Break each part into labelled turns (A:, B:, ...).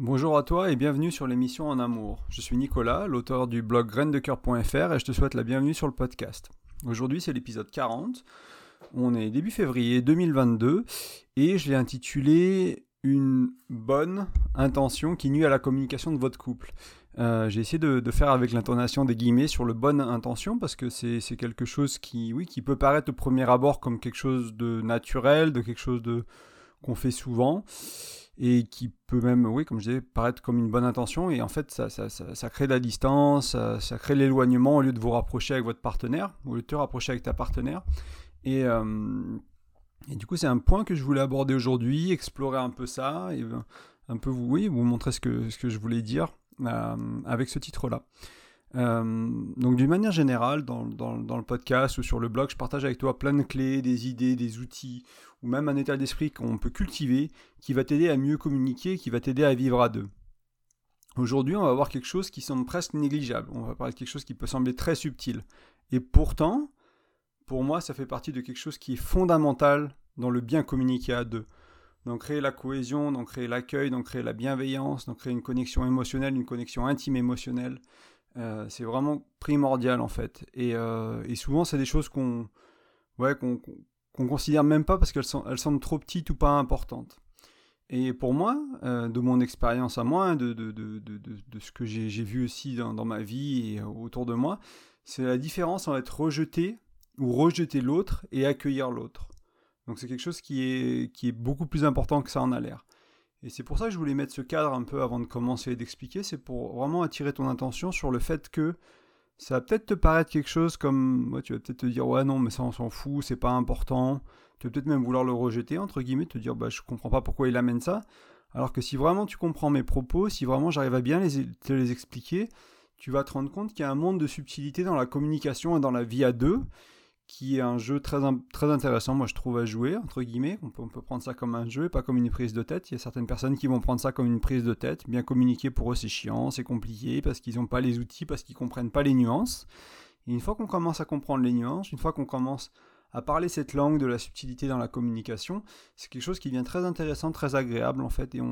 A: Bonjour à toi et bienvenue sur l'émission En Amour. Je suis Nicolas, l'auteur du blog graindecoeur.fr et je te souhaite la bienvenue sur le podcast. Aujourd'hui c'est l'épisode 40. On est début février 2022 et je l'ai intitulé Une bonne intention qui nuit à la communication de votre couple. Euh, j'ai essayé de, faire avec l'intonation des guillemets sur le bonne intention parce que c'est quelque chose qui, peut paraître au premier abord comme quelque chose de naturel, de quelque chose de qu'on fait souvent et qui peut même, oui, comme je disais, paraître comme une bonne intention, et en fait, ça, crée de la distance, ça, crée l'éloignement au lieu de vous rapprocher avec votre partenaire, au lieu de te rapprocher avec ta partenaire. Et, euh, du coup, c'est un point que je voulais aborder aujourd'hui, explorer un peu ça, et euh, un peu vous, montrer ce que, ce que je voulais dire euh, avec ce titre-là. Donc d'une manière générale, dans, le podcast ou sur le blog, je partage avec toi plein de clés, des idées, des outils, ou même un état d'esprit qu'on peut cultiver qui va t'aider à mieux communiquer, qui va t'aider à vivre à deux. Aujourd'hui, on va voir quelque chose qui semble presque négligeable. On va parler de quelque chose qui peut sembler très subtil. Et pourtant, pour moi, ça fait partie de quelque chose qui est fondamental dans le bien communiquer à deux. Dans créer la cohésion, dans créer l'accueil, dans créer la bienveillance, dans créer une connexion émotionnelle, une connexion intime émotionnelle. Euh, c'est vraiment primordial en fait. Et, euh, et souvent, c'est des choses qu'on ouais, qu'on considère même pas parce qu'elles semblent trop petites ou pas importantes. Et pour moi, euh, de mon expérience à moi, de, de, ce que j'ai vu aussi dans, ma vie et autour de moi, c'est la différence entre être rejeté ou rejeter l'autre et accueillir l'autre. Donc c'est quelque chose qui est beaucoup plus important que ça en a l'air. Et c'est pour ça que je voulais mettre ce cadre un peu avant de commencer et d'expliquer, c'est pour vraiment attirer ton attention sur le fait que ça va peut-être te paraître quelque chose comme, tu vas peut-être te dire ouais non mais ça on s'en fout, c'est pas important. Tu vas peut-être même vouloir le rejeter entre guillemets, te dire bah je comprends pas pourquoi il amène ça. Alors que si vraiment tu comprends mes propos, si vraiment j'arrive à bien te les expliquer, tu vas te rendre compte qu'il y a un monde de subtilité dans la communication et dans la vie à deux qui est un jeu très, très intéressant, moi je trouve, à jouer, entre guillemets. On peut, on peut prendre ça comme un jeu pas comme une prise de tête. Il y a certaines personnes qui vont prendre ça comme une prise de tête. Bien communiquer pour eux c'est chiant, c'est compliqué, parce qu'ils n'ont pas les outils, parce qu'ils comprennent pas les nuances. Et une fois qu'on commence à comprendre les nuances, une fois qu'on commence à parler cette langue de la subtilité dans la communication, c'est quelque chose qui devient très intéressant, très agréable en fait, et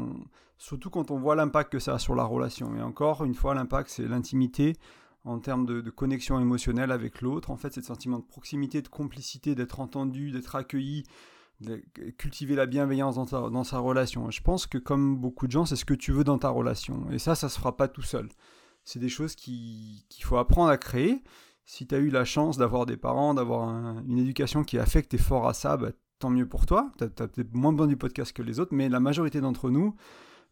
A: surtout quand on voit l'impact que ça a sur la relation. Et encore une fois, l'impact c'est l'intimité, en termes de, connexion émotionnelle avec l'autre. En fait, c'est le sentiment de proximité, de complicité, d'être entendu, d'être accueilli, de cultiver la bienveillance dans, sa relation. Je pense que comme beaucoup de gens, c'est ce que tu veux dans ta relation. Et ça, ça se fera pas tout seul. C'est des choses qu'il faut apprendre à créer. Si tu as eu la chance d'avoir des parents, d'avoir une éducation qui affecte et fort à ça, bah, tant mieux pour toi. Tu as peut-être moins besoin du podcast que les autres, mais la majorité d'entre nous,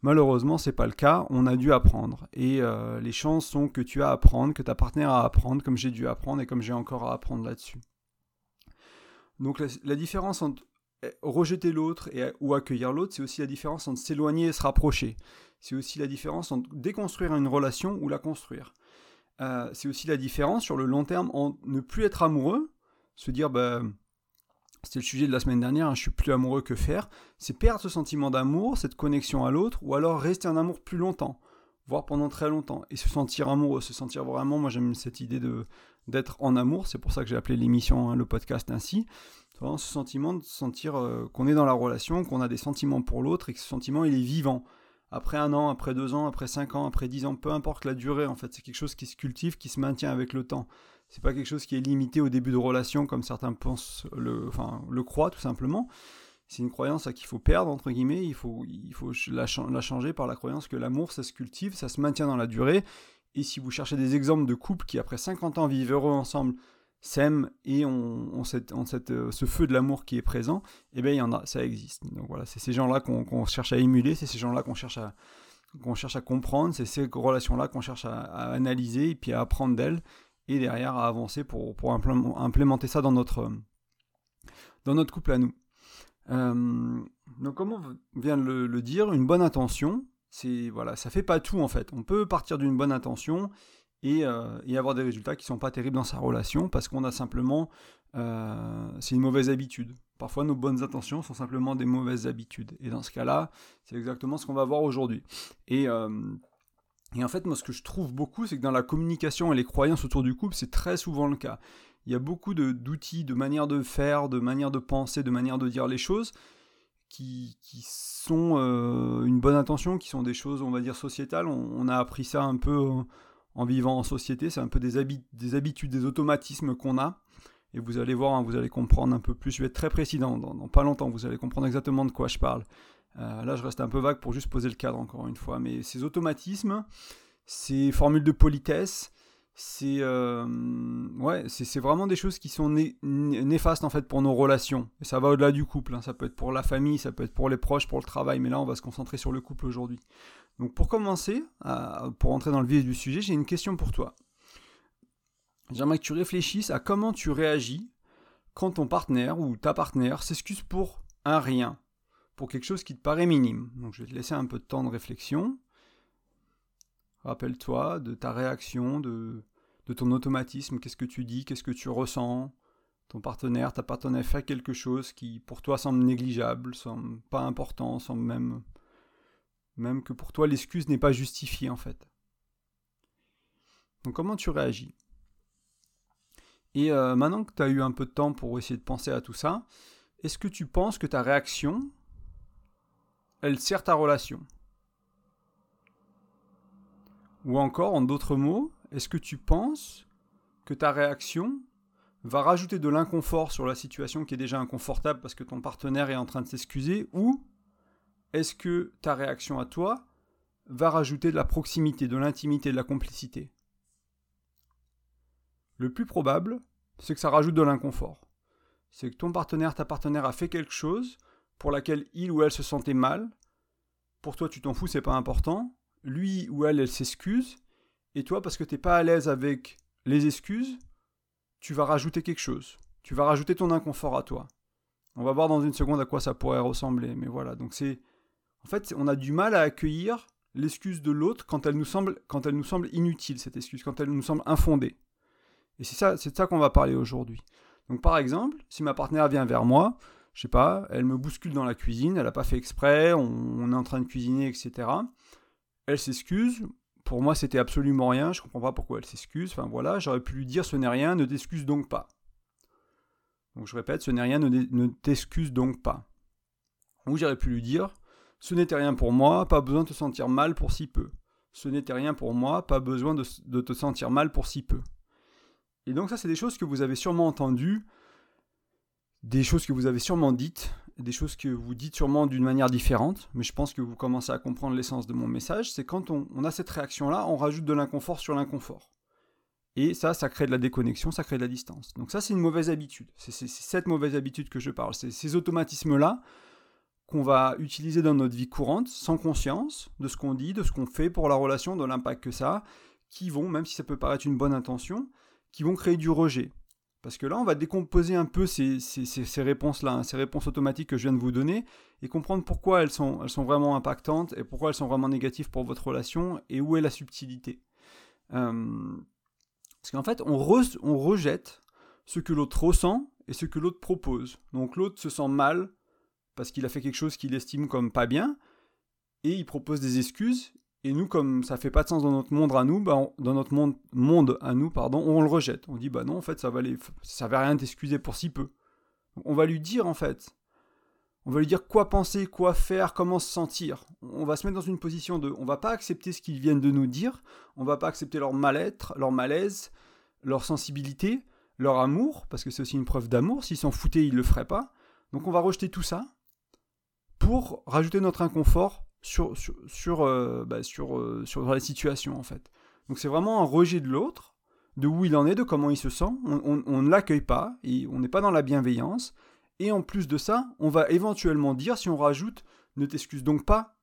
A: Malheureusement, c'est pas le cas. On a dû apprendre. Et euh, les chances sont que tu as à apprendre, que ta partenaire a à apprendre, comme j'ai dû apprendre et comme j'ai encore à apprendre là-dessus. Donc la, différence entre eh, rejeter l'autre ou accueillir l'autre, c'est aussi la différence entre s'éloigner et se rapprocher. C'est aussi la différence entre déconstruire une relation ou la construire. Euh, c'est aussi la différence sur le long terme en ne plus être amoureux, se dire bah, c'était le sujet de la semaine dernière, hein, je suis plus amoureux que faire, c'est perdre ce sentiment d'amour, cette connexion à l'autre, ou alors rester en amour plus longtemps, voire pendant très longtemps, et se sentir amoureux, se sentir vraiment, moi j'aime cette idée de d'être en amour, c'est pour ça que j'ai appelé l'émission, hein, le podcast ainsi, ce sentiment de sentir euh, qu'on est dans la relation, qu'on a des sentiments pour l'autre, et que ce sentiment il est vivant. Après un an, après deux ans, après cinq ans, après dix ans, peu importe la durée, en fait, c'est quelque chose qui se cultive, qui se maintient avec le temps. C'est pas quelque chose qui est limité au début de relation comme certains pensent le, enfin, le croient tout simplement. C'est une croyance à qu'il faut perdre entre guillemets. Il faut, il faut la, changer par la croyance que l'amour ça se cultive, ça se maintient dans la durée. Et si vous cherchez des exemples de couples qui après 50 ans vivent heureux ensemble, s'aiment et ont, cette, cette, euh, ce feu de l'amour qui est présent, eh bien il y en a, ça existe. Donc voilà, c'est ces gens-là qu'on cherche à émuler, c'est ces gens-là qu'on cherche à cherche à comprendre, c'est ces relations-là qu'on cherche à, analyser et puis à apprendre d'elles et derrière à avancer pour, pour implémenter ça dans notre, dans notre couple à nous. Euh, donc comme on vient de le, dire, une bonne intention, c'est voilà, ça fait pas tout en fait. On peut partir d'une bonne intention et, euh, et, avoir des résultats qui sont pas terribles dans sa relation parce qu'on a simplement, euh, c'est une mauvaise habitude. Parfois nos bonnes intentions sont simplement des mauvaises habitudes. Et dans ce cas-là, c'est exactement ce qu'on va voir aujourd'hui. Et et en fait, moi, ce que je trouve beaucoup, c'est que dans la communication et les croyances autour du couple, c'est très souvent le cas. Il y a beaucoup d'outils, de, manières de faire, de manières de penser, de manières de dire les choses, qui, sont une bonne intention, qui sont des choses, on va dire, sociétales. On, a appris ça un peu en vivant en société, c'est un peu des, des habitudes, des automatismes qu'on a. Et vous allez voir, hein, vous allez comprendre un peu plus. Je vais être très précis dans, pas longtemps, vous allez comprendre exactement de quoi je parle. Là, je reste un peu vague pour juste poser le cadre, encore une fois. Mais ces automatismes, ces formules de politesse, c'est euh, vraiment des choses qui sont néfastes en fait pour nos relations. Et ça va au-delà du couple. Hein. Ça peut être pour la famille, ça peut être pour les proches, pour le travail. Mais là, on va se concentrer sur le couple aujourd'hui. Donc pour commencer, pour entrer dans le vif du sujet, j'ai une question pour toi. J'aimerais que tu réfléchisses à comment tu réagis quand ton partenaire ou ta partenaire s'excuse pour un rien, pour quelque chose qui te paraît minime. Donc je vais te laisser un peu de temps de réflexion. Rappelle-toi de ta réaction, de, de ton automatisme, qu'est-ce que tu dis, qu'est-ce que tu ressens? Ton partenaire, ta partenaire fait quelque chose qui pour toi semble négligeable, semble pas important, semble même, même que pour toi l'excuse n'est pas justifiée en fait. Donc comment tu réagis? Et euh, maintenant que tu as eu un peu de temps pour essayer de penser à tout ça, est-ce que tu penses que ta réaction, elle sert ta relation ou encore, en d'autres mots, est-ce que tu penses que ta réaction va rajouter de l'inconfort sur la situation qui est déjà inconfortable parce que ton partenaire est en train de s'excuser ou est-ce que ta réaction à toi va rajouter de la proximité, de l'intimité, de la complicité? Le plus probable, c'est que ça rajoute de l'inconfort. C'est que ton partenaire, ta partenaire a fait quelque chose pour laquelle il ou elle se sentait mal. Pour toi, tu t'en fous, c'est pas important lui ou elle, elle s'excuse, et toi, parce que tu n'es pas à l'aise avec les excuses, tu vas rajouter quelque chose. Tu vas rajouter ton inconfort à toi. On va voir dans une seconde à quoi ça pourrait ressembler, mais voilà. Donc c'est, en fait, on a du mal à accueillir l'excuse de l'autre quand elle nous semble, quand elle nous semble inutile cette excuse, quand elle nous semble infondée. Et c'est ça, c'est ça qu'on va parler aujourd'hui. Donc par exemple, si ma partenaire vient vers moi, je sais pas, elle me bouscule dans la cuisine, elle n'a pas fait exprès, on est en train de cuisiner, etc. Elle s'excuse. Pour moi, c'était absolument rien. Je comprends pas pourquoi elle s'excuse. Enfin voilà, j'aurais pu lui dire ce n'est rien, ne t'excuse donc pas. Donc je répète, ce n'est rien, ne, t'excuse donc pas. Ou j'aurais pu lui dire ce n'était rien pour moi, pas besoin de te sentir mal pour si peu. Ce n'était rien pour moi, pas besoin de, de te sentir mal pour si peu. Et donc ça, c'est des choses que vous avez sûrement entendues, des choses que vous avez sûrement dites, des choses que vous dites sûrement d'une manière différente, mais je pense que vous commencez à comprendre l'essence de mon message, c'est quand on, a cette réaction-là, on rajoute de l'inconfort sur l'inconfort. Et ça, ça crée de la déconnexion, ça crée de la distance. Donc ça, c'est une mauvaise habitude. C'est cette mauvaise habitude que je parle. C'est ces automatismes-là qu'on va utiliser dans notre vie courante, sans conscience de ce qu'on dit, de ce qu'on fait pour la relation, de l'impact que ça a, qui vont, même si ça peut paraître une bonne intention, qui vont créer du rejet. Parce que là, on va décomposer un peu ces, réponses-là, hein, ces réponses automatiques que je viens de vous donner, et comprendre pourquoi elles sont, vraiment impactantes, et pourquoi elles sont vraiment négatives pour votre relation, et où est la subtilité. Euh, parce qu'en fait, on, on rejette ce que l'autre ressent et ce que l'autre propose. Donc l'autre se sent mal parce qu'il a fait quelque chose qu'il estime comme pas bien, et il propose des excuses, et nous, comme ça fait pas de sens dans notre monde à nous, bah, dans notre monde, monde à nous, pardon, on le rejette. On dit bah non, en fait, ça valait, ça va rien t'excuser pour si peu. On va lui dire en fait, on va lui dire quoi penser, quoi faire, comment se sentir. On va se mettre dans une position de, on va pas accepter ce qu'ils viennent de nous dire, on va pas accepter leur mal-être, leur malaise, leur sensibilité, leur amour, parce que c'est aussi une preuve d'amour. S'ils s'en foutaient, ils le feraient pas. Donc on va rejeter tout ça pour rajouter notre inconfort sur, sur, euh, bah, sur, euh, sur la situation en fait. Donc c'est vraiment un rejet de l'autre, de où il en est, de comment il se sent. On, ne l'accueille pas, et on n'est pas dans la bienveillance. Et en plus de ça, on va éventuellement dire, si on rajoute, ne t'excuse donc pas,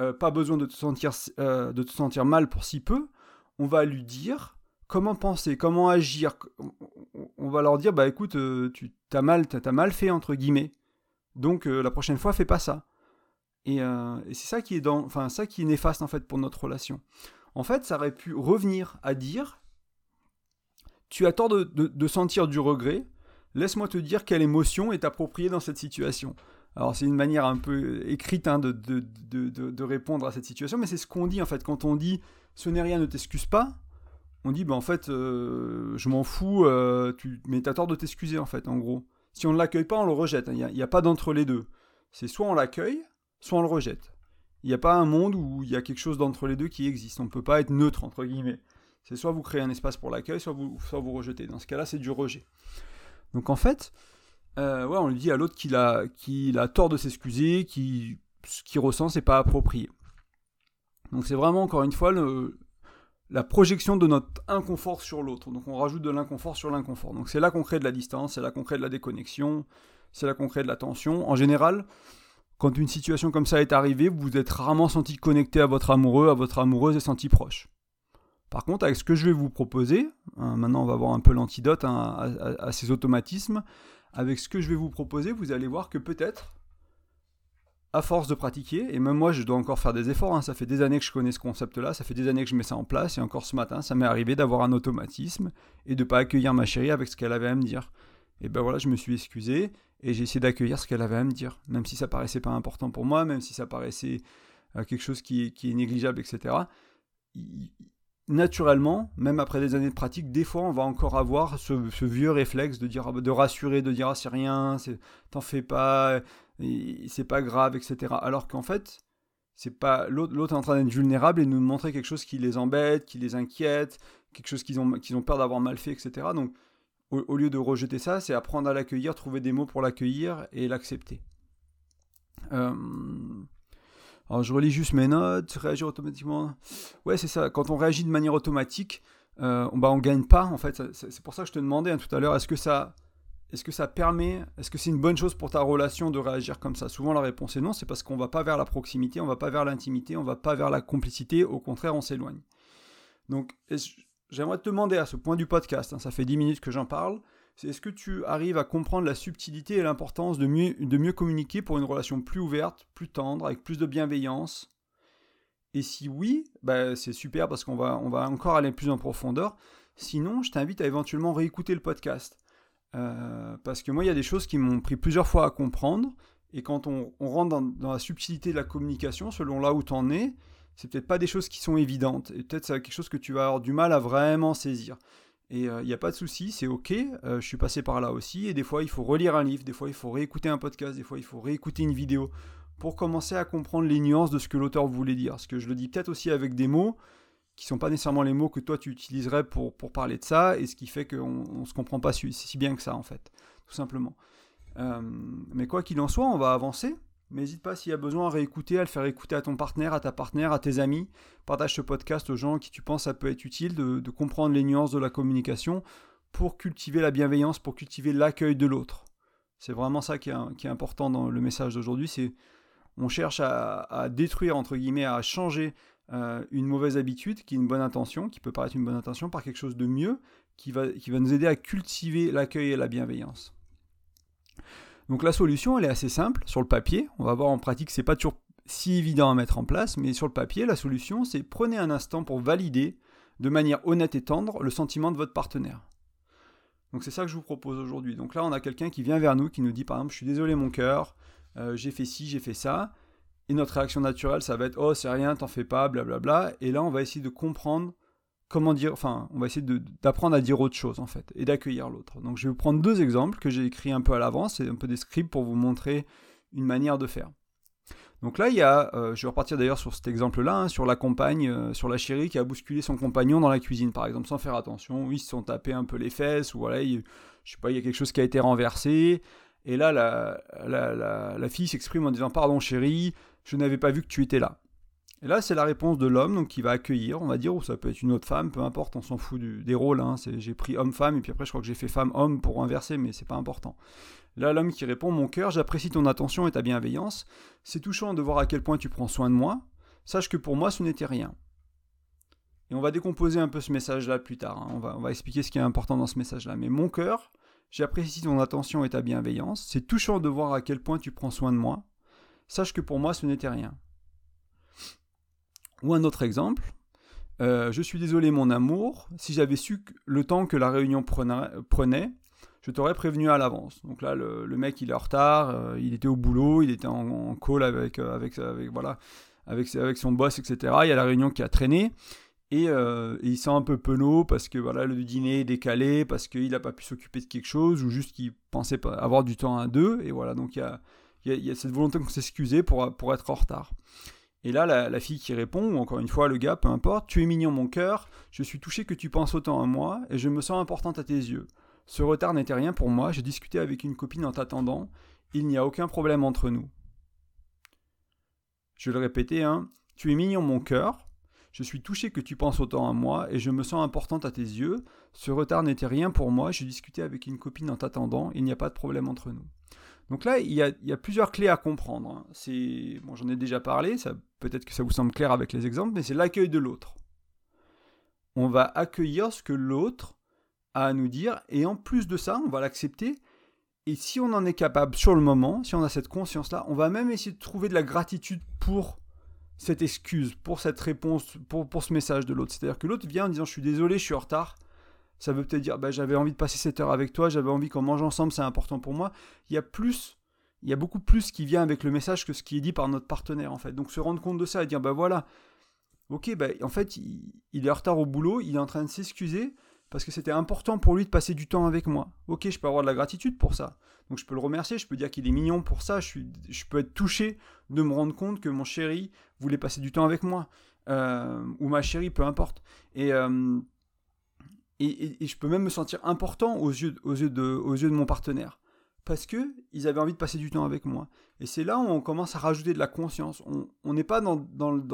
A: euh, pas besoin de te, sentir, de te sentir mal pour si peu, on va lui dire comment penser, comment agir. On va leur dire, bah écoute, tu t'as mal, as mal fait, entre guillemets. Donc la prochaine fois, fais pas ça. Euh, et, c'est ça qui est dans, enfin ça qui est néfaste en fait pour notre relation. En fait, ça aurait pu revenir à dire, tu as tort de, sentir du regret. Laisse-moi te dire quelle émotion est appropriée dans cette situation. Alors c'est une manière un peu écrite hein, de, de, répondre à cette situation, mais c'est ce qu'on dit en fait. Quand on dit ce n'est rien, ne t'excuse pas, on dit bah en fait euh, je m'en fous, euh, tu... mais t'as tort de t'excuser en fait en gros. Si on ne l'accueille pas, on le rejette. Il n'y a, a, pas d'entre les deux. C'est soit on l'accueille, soit on le rejette. Il n'y a pas un monde où il y a quelque chose d'entre les deux qui existe. On ne peut pas être neutre, entre guillemets. C'est soit vous créez un espace pour l'accueil, soit vous, soit vous rejetez. Dans ce cas-là, c'est du rejet. Donc en fait, euh, ouais, on lui dit à l'autre qu'il a, qu'il a tort de s'excuser, qu'il, ce qu'il ressent, c'est pas approprié. Donc c'est vraiment, encore une fois, le, la projection de notre inconfort sur l'autre. Donc on rajoute de l'inconfort sur l'inconfort. Donc c'est là qu'on crée de la distance, c'est là qu'on crée de la déconnexion, c'est là qu'on crée de la tension. En général, quand une situation comme ça est arrivée, vous vous êtes rarement senti connecté à votre amoureux, à votre amoureuse et senti proche. Par contre, avec ce que je vais vous proposer, hein, maintenant on va voir un peu l'antidote hein, à, ces automatismes, avec ce que je vais vous proposer, vous allez voir que peut-être, à force de pratiquer, et même moi je dois encore faire des efforts, hein, ça fait des années que je connais ce concept-là, ça fait des années que je mets ça en place, et encore ce matin, ça m'est arrivé d'avoir un automatisme et de ne pas accueillir ma chérie avec ce qu'elle avait à me dire. Et ben voilà, je me suis excusé, et j'ai essayé d'accueillir ce qu'elle avait à me dire, même si ça paraissait pas important pour moi, même si ça paraissait euh, quelque chose qui qui est négligeable, etc naturellement, même après des années de pratique, des fois on va encore avoir ce, vieux réflexe de dire, de rassurer, de dire ah c'est rien, t'en fais pas, c'est pas grave, etc. Alors qu'en fait, c'est pas l'autre est en train d'être vulnérable et nous montrer quelque chose qui les embête, qui les inquiète, quelque chose qu'ils ont, qu'ils ont peur d'avoir mal fait, etc. Donc au, lieu de rejeter ça, c'est apprendre à l'accueillir, trouver des mots pour l'accueillir et l'accepter. Euh, alors je relis juste mes notes, réagir automatiquement. Ouais, c'est ça. Quand on réagit de manière automatique, euh, on, bah, on gagne pas. En fait, c'est pour ça que je te demandais hein, tout à l'heure, est-ce que ça, est-ce que ça permet, est-ce que c'est une bonne chose pour ta relation de réagir comme ça? Souvent la réponse est non. C'est parce qu'on va pas vers la proximité, on va pas vers l'intimité, on va pas vers la complicité. Au contraire, on s'éloigne. Donc j'aimerais te demander à ce point du podcast, hein, ça fait 10 minutes que j'en parle, est-ce que tu arrives à comprendre la subtilité et l'importance de mieux, communiquer pour une relation plus ouverte, plus tendre, avec plus de bienveillance? Et si oui, bah, c'est super parce qu'on va, on encore aller plus en profondeur. Sinon, je t'invite à éventuellement réécouter le podcast. Euh, parce que moi, il y a des choses qui m'ont pris plusieurs fois à comprendre. Et quand on, rentre dans, dans, la subtilité de la communication, selon là où tu en es, c'est peut-être pas des choses qui sont évidentes. Et peut-être c'est quelque chose que tu vas avoir du mal à vraiment saisir. Et il euh, n'y a pas de souci, c'est ok, euh, je suis passé par là aussi, et des fois il faut relire un livre, des fois il faut réécouter un podcast, des fois il faut réécouter une vidéo pour commencer à comprendre les nuances de ce que l'auteur voulait dire. Parce que je le dis peut-être aussi avec des mots qui sont pas nécessairement les mots que toi tu utiliserais pour, pour parler de ça, et ce qui fait qu'on ne se comprend pas si, si, bien que ça en fait, tout simplement. Euh, mais quoi qu'il en soit, on va avancer. Mais n'hésite pas s'il y a besoin à réécouter, à le faire écouter à ton partenaire, à ta partenaire, à tes amis. Partage ce podcast aux gens qui tu penses ça peut être utile de, comprendre les nuances de la communication pour cultiver la bienveillance, pour cultiver l'accueil de l'autre. C'est vraiment ça qui est, important dans le message d'aujourd'hui. C'est on cherche à, détruire entre guillemets, à changer euh, une mauvaise habitude qui est une bonne intention, qui peut paraître une bonne intention, par quelque chose de mieux qui va, qui va nous aider à cultiver l'accueil et la bienveillance. Donc la solution, elle est assez simple sur le papier. On va voir en pratique, c'est pas toujours si évident à mettre en place, mais sur le papier, la solution, c'est prenez un instant pour valider de manière honnête et tendre le sentiment de votre partenaire. Donc c'est ça que je vous propose aujourd'hui. Donc là, on a quelqu'un qui vient vers nous, qui nous dit par exemple, je suis désolé mon cœur, euh, j'ai fait ci, j'ai fait ça. Et notre réaction naturelle, ça va être, oh c'est rien, t'en fais pas, blablabla. Et là, on va essayer de comprendre comment dire, enfin, on va essayer d'apprendre à dire autre chose en fait, et d'accueillir l'autre. Donc je vais vous prendre deux exemples que j'ai écrits un peu à l'avance, c'est un peu des scripts pour vous montrer une manière de faire. Donc là, il y a, euh, je vais repartir d'ailleurs sur cet exemple-là, hein, sur la compagne, euh, sur la chérie qui a bousculé son compagnon dans la cuisine, par exemple, sans faire attention. Ils se sont tapés un peu les fesses, ou voilà, je sais pas, il y a quelque chose qui a été renversé. Et là, la fille s'exprime en disant Pardon, chérie, je n'avais pas vu que tu étais là. Et là, c'est la réponse de l'homme, qui va accueillir, on va dire, ou ça peut être une autre femme, peu importe, on s'en fout des rôles. Hein, j'ai pris homme-femme, et puis après, je crois que j'ai fait femme-homme pour inverser, mais c'est pas important. Là, l'homme qui répond Mon cœur, j'apprécie ton attention et ta bienveillance. C'est touchant de voir à quel point tu prends soin de moi. Sache que pour moi, ce n'était rien. Et on va décomposer un peu ce message-là plus tard. Hein. On, va, on va expliquer ce qui est important dans ce message-là. Mais mon cœur, j'apprécie ton attention et ta bienveillance. C'est touchant de voir à quel point tu prends soin de moi. Sache que pour moi, ce n'était rien. Ou un autre exemple, euh, je suis désolé mon amour, si j'avais su le temps que la réunion prenait, je t'aurais prévenu à l'avance. Donc là, le, mec, il est en retard, euh, il était au boulot, il était en, call avec, euh, avec, avec, voilà, avec, son boss, etc. Il y a la réunion qui a traîné. Et, il sent un peu penaud parce que voilà, le dîner est décalé, parce qu'il n'a pas pu s'occuper de quelque chose, ou juste qu'il pensait avoir du temps à deux. Et voilà, donc il y a, cette volonté de s'excuser pour, pour être en retard. Et là, la, fille qui répond, ou encore une fois le gars, peu importe, tu es mignon mon cœur, je suis touché que tu penses autant à moi, et je me sens importante à tes yeux. Ce retard n'était rien pour moi, j'ai discuté avec une copine en t'attendant, il n'y a aucun problème entre nous. Je le répéter, hein, tu es mignon mon cœur, je suis touché que tu penses autant à moi, et je me sens importante à tes yeux, ce retard n'était rien pour moi, j'ai discuté avec une copine en t'attendant, il n'y a pas de problème entre nous. Donc là, il y, a, plusieurs clés à comprendre. Hein. Bon, j'en ai déjà parlé, ça, peut-être que ça vous semble clair avec les exemples, mais c'est l'accueil de l'autre. On va accueillir ce que l'autre a à nous dire, et en plus de ça, on va l'accepter. Et si on en est capable sur le moment, si on a cette conscience-là, on va même essayer de trouver de la gratitude pour cette excuse, pour cette réponse, pour, pour ce message de l'autre. C'est-à-dire que l'autre vient en disant je suis désolé, je suis en retard, ça veut peut-être dire bah, j'avais envie de passer cette heure avec toi, j'avais envie qu'on mange ensemble, c'est important pour moi. Il y a plus, il y a beaucoup plus qui vient avec le message que ce qui est dit par notre partenaire en fait. Donc se rendre compte de ça et dire bah voilà, ok, bah, en fait il, est en retard au boulot, il est en train de s'excuser parce que c'était important pour lui de passer du temps avec moi. Ok, je peux avoir de la gratitude pour ça. Donc je peux le remercier, je peux dire qu'il est mignon pour ça, je, suis, je peux être touché de me rendre compte que mon chéri voulait passer du temps avec moi. Euh, ou ma chérie, peu importe. Et, euh, et, je peux même me sentir important aux yeux, aux yeux, de, aux yeux de mon partenaire. Parce que ils avaient envie de passer du temps avec moi. Et c'est là où on commence à rajouter de la conscience. On n'est pas dans,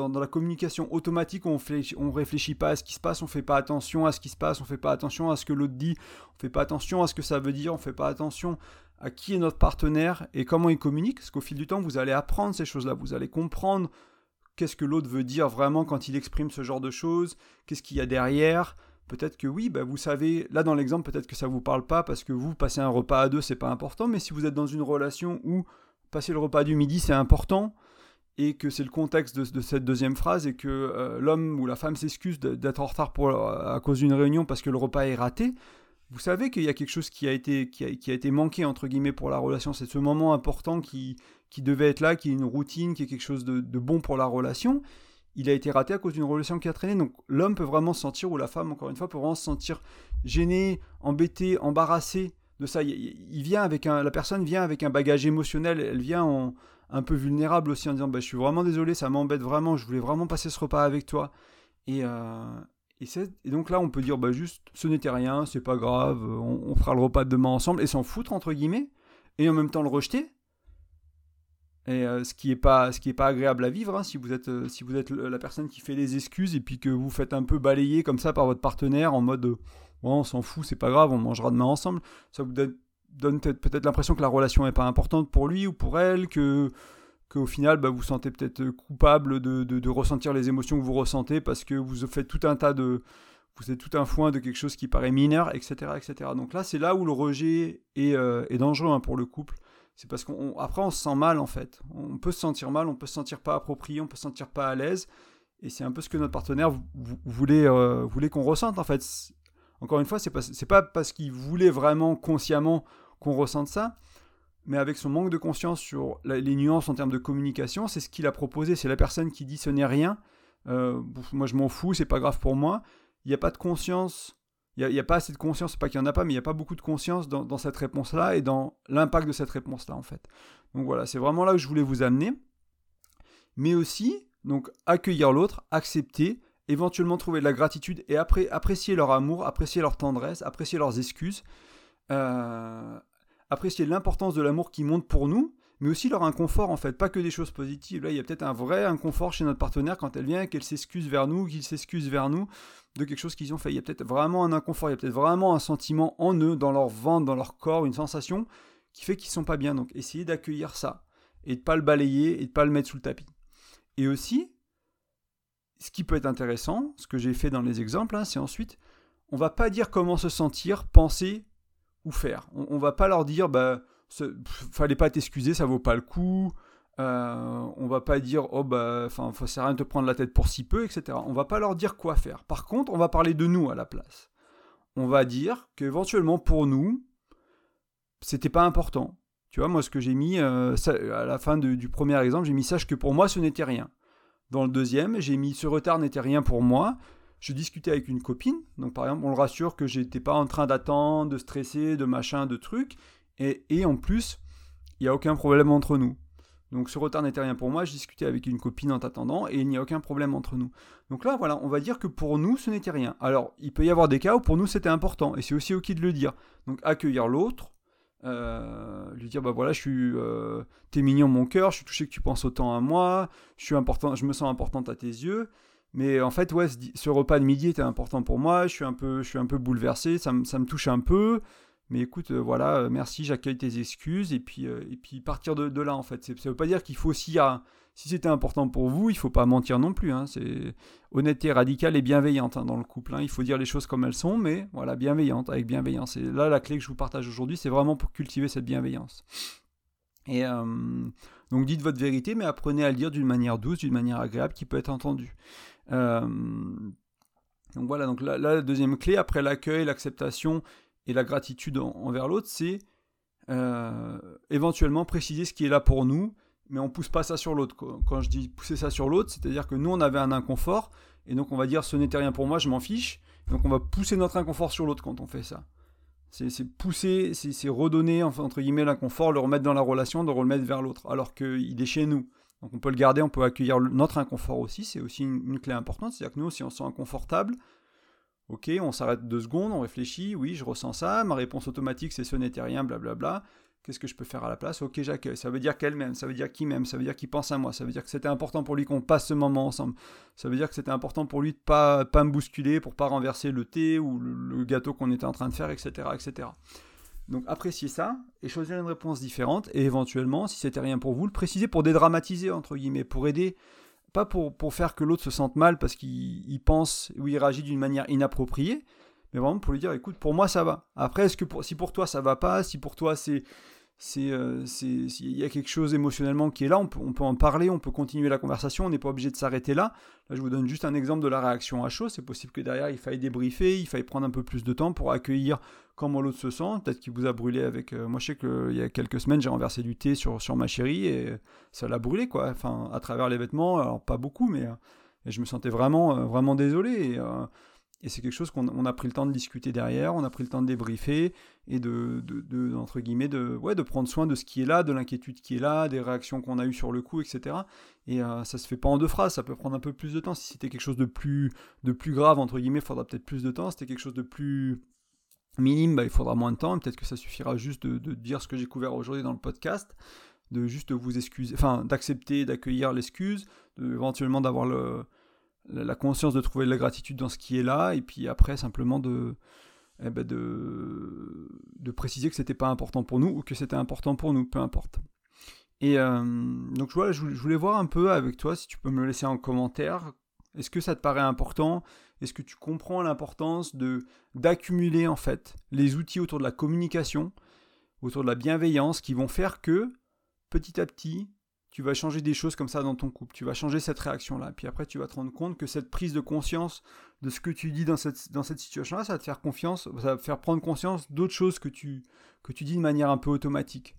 A: la communication automatique on ne réfléchit pas à ce qui se passe, on ne fait pas attention à ce qui se passe, on ne fait pas attention à ce que l'autre dit, on ne fait pas attention à ce que ça veut dire, on ne fait pas attention à qui est notre partenaire et comment il communique. Parce qu'au fil du temps, vous allez apprendre ces choses-là, vous allez comprendre qu'est-ce que l'autre veut dire vraiment quand il exprime ce genre de choses, qu'est-ce qu'il y a derrière, Peut-être que oui, bah vous savez, là dans l'exemple, peut-être que ça vous parle pas parce que vous passez un repas à deux, c'est pas important, mais si vous êtes dans une relation où passer le repas du midi c'est important et que c'est le contexte de, cette deuxième phrase et que euh, l'homme ou la femme s'excuse d'être en retard pour, à cause d'une réunion parce que le repas est raté, vous savez qu'il y a quelque chose qui a été, qui a, été manqué entre guillemets pour la relation. C'est ce moment important qui, qui devait être là, qui est une routine, qui est quelque chose de bon pour la relation il a été raté à cause d'une relation qui a traîné. Donc l'homme peut vraiment se sentir, ou la femme, encore une fois, peut vraiment se sentir gêné, embêté, embarrassé de ça. Il, vient avec un, la personne vient avec un bagage émotionnel, elle vient un peu vulnérable aussi en disant bah, Je suis vraiment désolé, ça m'embête vraiment, je voulais vraiment passer ce repas avec toi. Et, euh, et, donc là, on peut dire bah, juste Ce n'était rien, c'est pas grave, on, on, fera le repas demain ensemble, et s'en foutre, entre guillemets, et en même temps le rejeter et euh, ce qui n'est pas pas agréable à vivre hein, si vous êtes euh, si vous êtes la personne qui fait les excuses et puis que vous faites un peu balayer comme ça par votre partenaire en mode on s'en fout c'est pas grave on mangera demain ensemble ça vous donne, peut-être l'impression que la relation n'est pas importante pour lui ou pour elle que qu'au final bah, vous sentez peut-être coupable de, de, ressentir les émotions que vous ressentez parce que vous faites tout un tas de vous êtes tout un foin de quelque chose qui paraît mineur etc etc donc là c'est là où le rejet est, euh, dangereux hein, pour le couple c'est parce qu'après on, se sent mal en fait. On peut se sentir mal, on peut se sentir pas approprié, on peut se sentir pas à l'aise. Et c'est un peu ce que notre partenaire voulait, euh, voulait qu'on ressente en fait. Encore une fois, c'est pas, pas parce qu'il voulait vraiment consciemment qu'on ressente ça, mais avec son manque de conscience sur les nuances en termes de communication, c'est ce qu'il a proposé. C'est la personne qui dit ce n'est rien, euh, moi je m'en fous, c'est pas grave pour moi. Il n'y a pas de conscience il n'y a, pas assez de conscience, pas qu'il n'y en a pas, mais il n'y a pas beaucoup de conscience dans, cette réponse-là et dans l'impact de cette réponse-là, en fait. Donc voilà, c'est vraiment là que je voulais vous amener. Mais aussi, donc, accueillir l'autre, accepter, éventuellement trouver de la gratitude et après, apprécier leur amour, apprécier leur tendresse, apprécier leurs excuses, euh, apprécier l'importance de l'amour qui monte pour nous, mais aussi leur inconfort en fait, pas que des choses positives. Là, il y a peut-être un vrai inconfort chez notre partenaire quand elle vient, qu'elle s'excuse vers nous, qu'il s'excuse vers nous de quelque chose qu'ils ont fait. Il y a peut-être vraiment un inconfort, il y a peut-être vraiment un sentiment en eux, dans leur ventre, dans leur corps, une sensation qui fait qu'ils sont pas bien. Donc, essayez d'accueillir ça et de pas le balayer et de pas le mettre sous le tapis. Et aussi, ce qui peut être intéressant, ce que j'ai fait dans les exemples, hein, c'est ensuite, on va pas dire comment se sentir, penser ou faire. On, on va pas leur dire, bah fallait pas t'excuser, ça vaut pas le coup. Euh, on va pas dire oh bah enfin faut rien de te prendre la tête pour si peu etc. On va pas leur dire quoi faire. Par contre, on va parler de nous à la place. On va dire qu'éventuellement pour nous c'était pas important. Tu vois moi ce que j'ai mis euh, à la fin du premier exemple j'ai mis sache que pour moi ce n'était rien. Dans le deuxième j'ai mis ce retard n'était rien pour moi. Je discutais avec une copine, donc par exemple on le rassure que j'étais pas en train d'attendre, de stresser, de machin, de trucs, et, en plus, il n'y a aucun problème entre nous. Donc ce retard n'était rien pour moi, je discutais avec une copine en t'attendant et il n'y a aucun problème entre nous. Donc là, voilà, on va dire que pour nous, ce n'était rien. Alors, il peut y avoir des cas où pour nous, c'était important et c'est aussi ok de le dire. Donc accueillir l'autre, euh, lui dire bah voilà, je suis, euh, t'es mignon mon cœur, je suis touché que tu penses autant à moi, je suis important, je me sens importante à tes yeux. Mais en fait, ouais, ce repas de midi était important pour moi, je suis un peu, je suis un peu bouleversé, ça, ça me touche un peu. Mais écoute, euh, voilà, euh, merci, j'accueille tes excuses, et puis, euh, et puis partir de, là, en fait. Ça ne veut pas dire qu'il faut aussi, si c'était important pour vous, il ne faut pas mentir non plus. Hein. C'est honnêteté radicale et bienveillante hein, dans le couple. Hein. Il faut dire les choses comme elles sont, mais voilà, bienveillante, avec bienveillance. Et là, la clé que je vous partage aujourd'hui, c'est vraiment pour cultiver cette bienveillance. Et donc dites votre vérité, mais apprenez à le dire d'une manière douce, d'une manière agréable, qui peut être entendue. donc voilà, donc la deuxième clé, après l'accueil, l'acceptation et la gratitude envers l'autre, c'est euh, éventuellement préciser ce qui est là pour nous, mais on pousse pas ça sur l'autre. Quand je dis pousser ça sur l'autre, c'est-à-dire que nous, on avait un inconfort, et donc on va dire ce n'était rien pour moi, je m'en fiche. Donc on va pousser notre inconfort sur l'autre quand on fait ça. C'est pousser, c'est redonner entre guillemets l'inconfort, le remettre dans la relation, de le remettre vers l'autre, alors qu'il est chez nous. Donc on peut le garder, on peut accueillir notre inconfort aussi, c'est aussi une, une, clé importante. C'est-à-dire que nous, si on se sent inconfortable, Ok, on s'arrête deux secondes, on réfléchit, oui, je ressens ça, ma réponse automatique c'est ce n'était rien, blablabla. Qu'est-ce que je peux faire à la place? Ok, j'accueille. Ça veut dire qu'elle m'aime, ça veut dire qu'il m'aime, ça veut dire qu'il pense à moi, ça veut dire que c'était important pour lui qu'on passe ce moment ensemble. Ça veut dire que c'était important pour lui de pas pas me bousculer, pour pas renverser le thé ou le, gâteau qu'on était en train de faire, etc., etc. Donc appréciez ça et choisir une réponse différente et éventuellement, si c'était rien pour vous, le préciser pour dédramatiser entre guillemets, pour aider pas pour, faire que l'autre se sente mal parce qu'il pense ou il réagit d'une manière inappropriée, mais vraiment pour lui dire écoute, pour moi ça va. Après, est-ce que si pour toi ça va pas, si pour toi c'est c'est euh, il y a quelque chose émotionnellement qui est là, on peut, on peut en parler, on peut continuer la conversation, on n'est pas obligé de s'arrêter là. Là, je vous donne juste un exemple de la réaction à chaud. C'est possible que derrière, il faille débriefer, il faille prendre un peu plus de temps pour accueillir comment l'autre se sent. Peut-être qu'il vous a brûlé avec. Euh, moi, je sais qu'il y a quelques semaines, j'ai renversé du thé sur, sur ma chérie et ça l'a brûlé, quoi. Enfin, à travers les vêtements, pas beaucoup, mais. Euh, je me sentais vraiment, vraiment désolé. Et c'est quelque chose qu'on a pris le temps de discuter derrière, on a pris le temps de débriefer et de, de, entre guillemets, de, ouais, de prendre soin de ce qui est là, de l'inquiétude qui est là, des réactions qu'on a eues sur le coup, etc. Et euh, ça se fait pas en deux phrases, ça peut prendre un peu plus de temps. Si c'était quelque chose de plus, de plus grave, entre guillemets, il faudra peut-être plus de temps. Si c'était quelque chose de plus minime, bah, il faudra moins de temps. Peut-être que ça suffira juste de, de dire ce que j'ai couvert aujourd'hui dans le podcast de juste vous excuser, enfin d'accepter, d'accueillir l'excuse, éventuellement d'avoir le, la conscience de trouver de la gratitude dans ce qui est là, et puis après simplement de, eh ben de, de préciser que c'était pas important pour nous ou que c'était important pour nous, peu importe. Et euh, donc voilà, je voulais voir un peu avec toi, si tu peux me laisser en commentaire, est-ce que ça te paraît important? Est-ce que tu comprends l'importance de d'accumuler en fait les outils autour de la communication, autour de la bienveillance, qui vont faire que petit à petit, tu vas changer des choses comme ça dans ton couple, tu vas changer cette réaction-là. Puis après, tu vas te rendre compte que cette prise de conscience de ce que tu dis dans cette, situation-là, ça va te faire confiance, ça va te faire prendre conscience d'autres choses que tu, que tu dis de manière un peu automatique,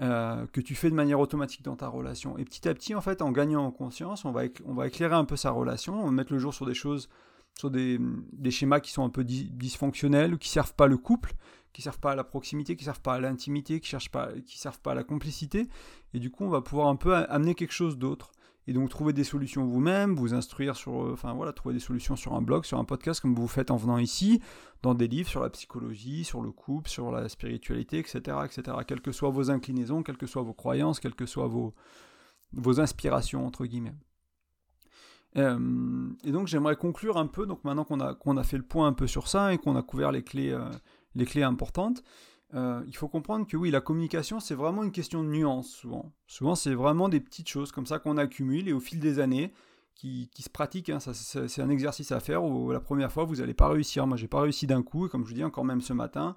A: euh, que tu fais de manière automatique dans ta relation. Et petit à petit, en fait, en gagnant en conscience, on va, on va éclairer un peu sa relation, on va mettre le jour sur des choses, sur des, des schémas qui sont un peu dysfonctionnels qui servent pas le couple, qui servent pas à la proximité, qui servent pas à l'intimité, qui cherchent pas, qui servent pas à la complicité. Et du coup, on va pouvoir un peu amener quelque chose d'autre. Et donc trouver des solutions vous-même, vous instruire sur, euh, enfin voilà, trouver des solutions sur un blog, sur un podcast comme vous faites en venant ici, dans des livres sur la psychologie, sur le couple, sur la spiritualité, etc., etc. Quelles que soient vos inclinaisons, quelles que soient vos croyances, quelles que soient vos, vos inspirations entre guillemets. Euh, et donc j'aimerais conclure un peu, donc maintenant qu'on a, qu'on a fait le point un peu sur ça et qu'on a couvert les clés, euh, les clés importantes, euh, il faut comprendre que oui, la communication, c'est vraiment une question de nuance souvent. Souvent, c'est vraiment des petites choses comme ça qu'on accumule et au fil des années, qui, qui se pratiquent. Hein, c'est un exercice à faire où la première fois, vous n'allez pas réussir. Moi, j'ai pas réussi d'un coup, comme je vous dis encore même ce matin,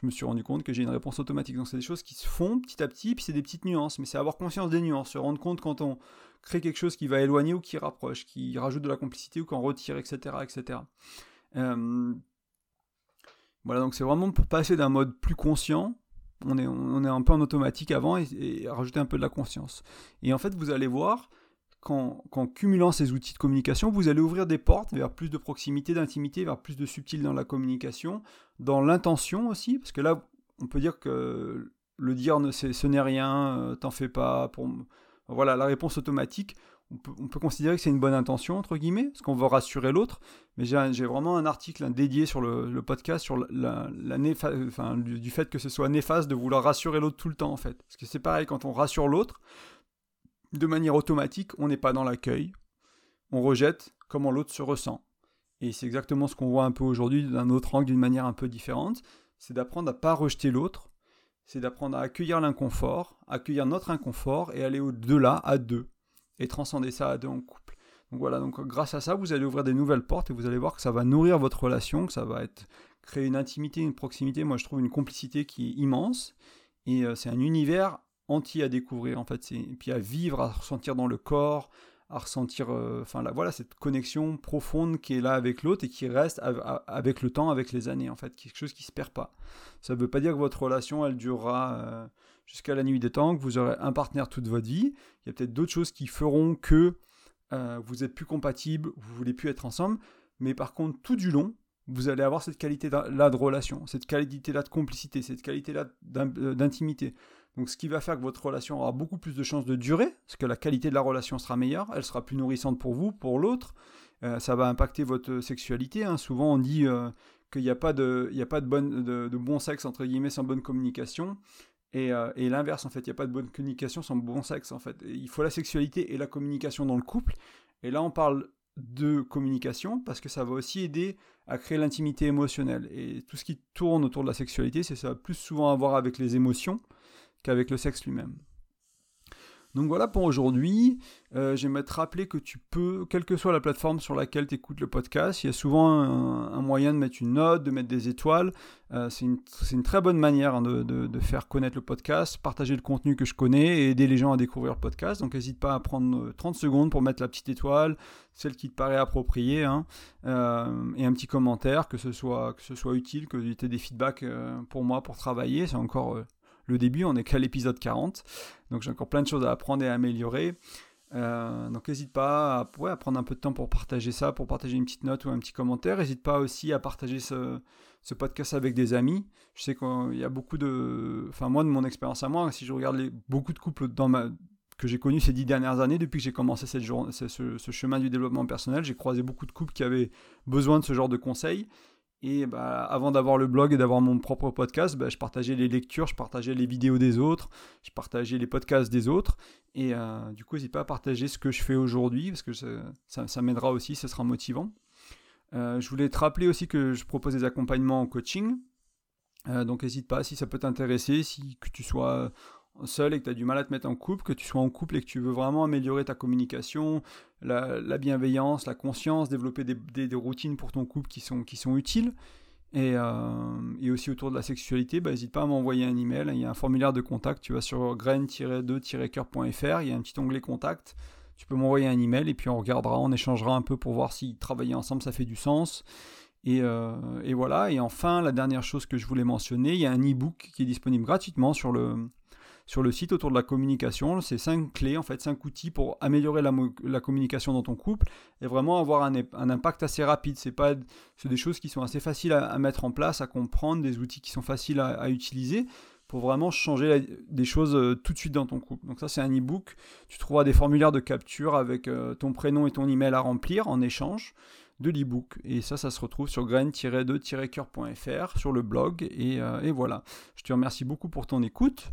A: je me suis rendu compte que j'ai une réponse automatique. Donc, c'est des choses qui se font petit à petit, puis c'est des petites nuances. Mais c'est avoir conscience des nuances, se rendre compte quand on crée quelque chose qui va éloigner ou qui rapproche, qui rajoute de la complicité ou qu'on retire, etc. etc. Euh, voilà, donc c'est vraiment pour passer d'un mode plus conscient, on est, on est un peu en automatique avant, et, rajouter un peu de la conscience. Et en fait, vous allez voir qu'en, cumulant ces outils de communication, vous allez ouvrir des portes vers plus de proximité, d'intimité, vers plus de subtil dans la communication, dans l'intention aussi, parce que là, on peut dire que le dire, ce n'est rien, t'en fais pas. Pour... Voilà, la réponse automatique, on peut, considérer que c'est une bonne intention, entre guillemets, parce qu'on veut rassurer l'autre. Mais j'ai vraiment un article dédié sur le, podcast sur la, enfin, du, fait que ce soit néfaste de vouloir rassurer l'autre tout le temps, en fait. Parce que c'est pareil, quand on rassure l'autre, de manière automatique, on n'est pas dans l'accueil. On rejette comment l'autre se ressent. Et c'est exactement ce qu'on voit un peu aujourd'hui d'un autre angle, d'une manière un peu différente. C'est d'apprendre à pas rejeter l'autre. C'est d'apprendre à accueillir l'inconfort, accueillir notre inconfort et aller au-delà à deux et transcender ça à deux en couple. Donc voilà, donc grâce à ça, vous allez ouvrir des nouvelles portes et vous allez voir que ça va nourrir votre relation, que ça va créer une intimité, une proximité. Moi, je trouve une complicité qui est immense et euh, c'est un univers entier à découvrir en fait, et puis à vivre, à ressentir dans le corps, à ressentir, euh, enfin voilà, cette connexion profonde qui est là avec l'autre et qui reste avec le temps, avec les années en fait, quelque chose qui se perd pas. Ça ne veut pas dire que votre relation elle durera euh, jusqu'à la nuit des temps, que vous aurez un partenaire toute votre vie. Il y a peut-être d'autres choses qui feront que euh, vous êtes plus compatibles, vous voulez plus être ensemble. Mais par contre, tout du long, vous allez avoir cette qualité-là de relation, cette qualité-là de complicité, cette qualité-là d'intimité. Donc ce qui va faire que votre relation aura beaucoup plus de chances de durer, parce que la qualité de la relation sera meilleure, elle sera plus nourrissante pour vous, pour l'autre. Euh, ça va impacter votre sexualité. Hein. Souvent on dit qu'il n'y a pas, de, bon sexe entre guillemets sans bonne communication. Euh, et, l'inverse, en fait, il n'y a pas de bonne communication sans bon sexe, en fait. il faut la sexualité et la communication dans le couple. Et là, on parle de communication parce que ça va aussi aider à créer l'intimité émotionnelle. Et tout ce qui tourne autour de la sexualité, c'est ça va plus souvent avoir avec les émotions qu'avec le sexe lui-même. Donc voilà pour aujourd'hui. Euh, J'aimerais te rappeler que tu peux, quelle que soit la plateforme sur laquelle tu écoutes le podcast, il y a souvent un, moyen de mettre une note, de mettre des étoiles. Euh, c'est une, très bonne manière hein, de, faire connaître le podcast, partager le contenu que je connais et aider les gens à découvrir le podcast. Donc n'hésite pas à prendre 30 euh, secondes pour mettre la petite étoile, celle qui te paraît appropriée, hein, euh, et un petit commentaire, que ce soit, que ce soit utile, que tu aies des feedbacks pour moi pour travailler. C'est encore le début, on est qu'à l'épisode 40. Donc j'ai encore plein de choses à apprendre et à améliorer. Euh, donc n'hésite pas à, prendre un peu de temps pour partager ça, pour partager une petite note ou un petit commentaire. N'hésite pas aussi à partager ce, podcast avec des amis. Je sais qu'il y a beaucoup de... Enfin moi, de mon expérience à moi, si je regarde beaucoup de couples dans que j'ai connus ces dix dernières années, depuis que j'ai commencé cette ce, ce, chemin du développement personnel, j'ai croisé beaucoup de couples qui avaient besoin de ce genre de conseils. Et bah, avant d'avoir le blog et d'avoir mon propre podcast, bah, je partageais les lectures, je partageais les vidéos des autres, je partageais les podcasts des autres. Et euh, du coup, n'hésite pas à partager ce que je fais aujourd'hui, parce que ça, m'aidera aussi, ce sera motivant. Euh, je voulais te rappeler aussi que je propose des accompagnements en coaching. Euh, donc n'hésite pas si ça peut t'intéresser, si que tu sois seul et que tu as du mal à te mettre en couple, que tu sois en couple et que tu veux vraiment améliorer ta communication, la, bienveillance, la conscience, développer des, routines pour ton couple qui sont, qui sont utiles. Et, euh, aussi autour de la sexualité, bah, n'hésite pas à m'envoyer un email. Il y a un formulaire de contact. Tu vas sur grain-2-coeur.fr. Il y a un petit onglet contact. Tu peux m'envoyer un email et puis on regardera, on échangera un peu pour voir si travailler ensemble ça fait du sens. Et, euh, et, voilà. Et enfin, la dernière chose que je voulais mentionner, il y a un e-book qui est disponible gratuitement sur le, sur le site autour de la communication. C'est cinq clés, en fait, cinq outils pour améliorer la, communication dans ton couple et vraiment avoir un, impact assez rapide. C'est pas, des choses qui sont assez faciles à, mettre en place, à comprendre, des outils qui sont faciles à, utiliser pour vraiment changer des choses euh, tout de suite dans ton couple. Donc ça c'est un e-book, tu trouveras des formulaires de capture avec euh, ton prénom et ton email à remplir en échange de l'e-book. Et ça, ça se retrouve sur grain-2-coeur.fr sur le blog. Et, euh, et voilà. Je te remercie beaucoup pour ton écoute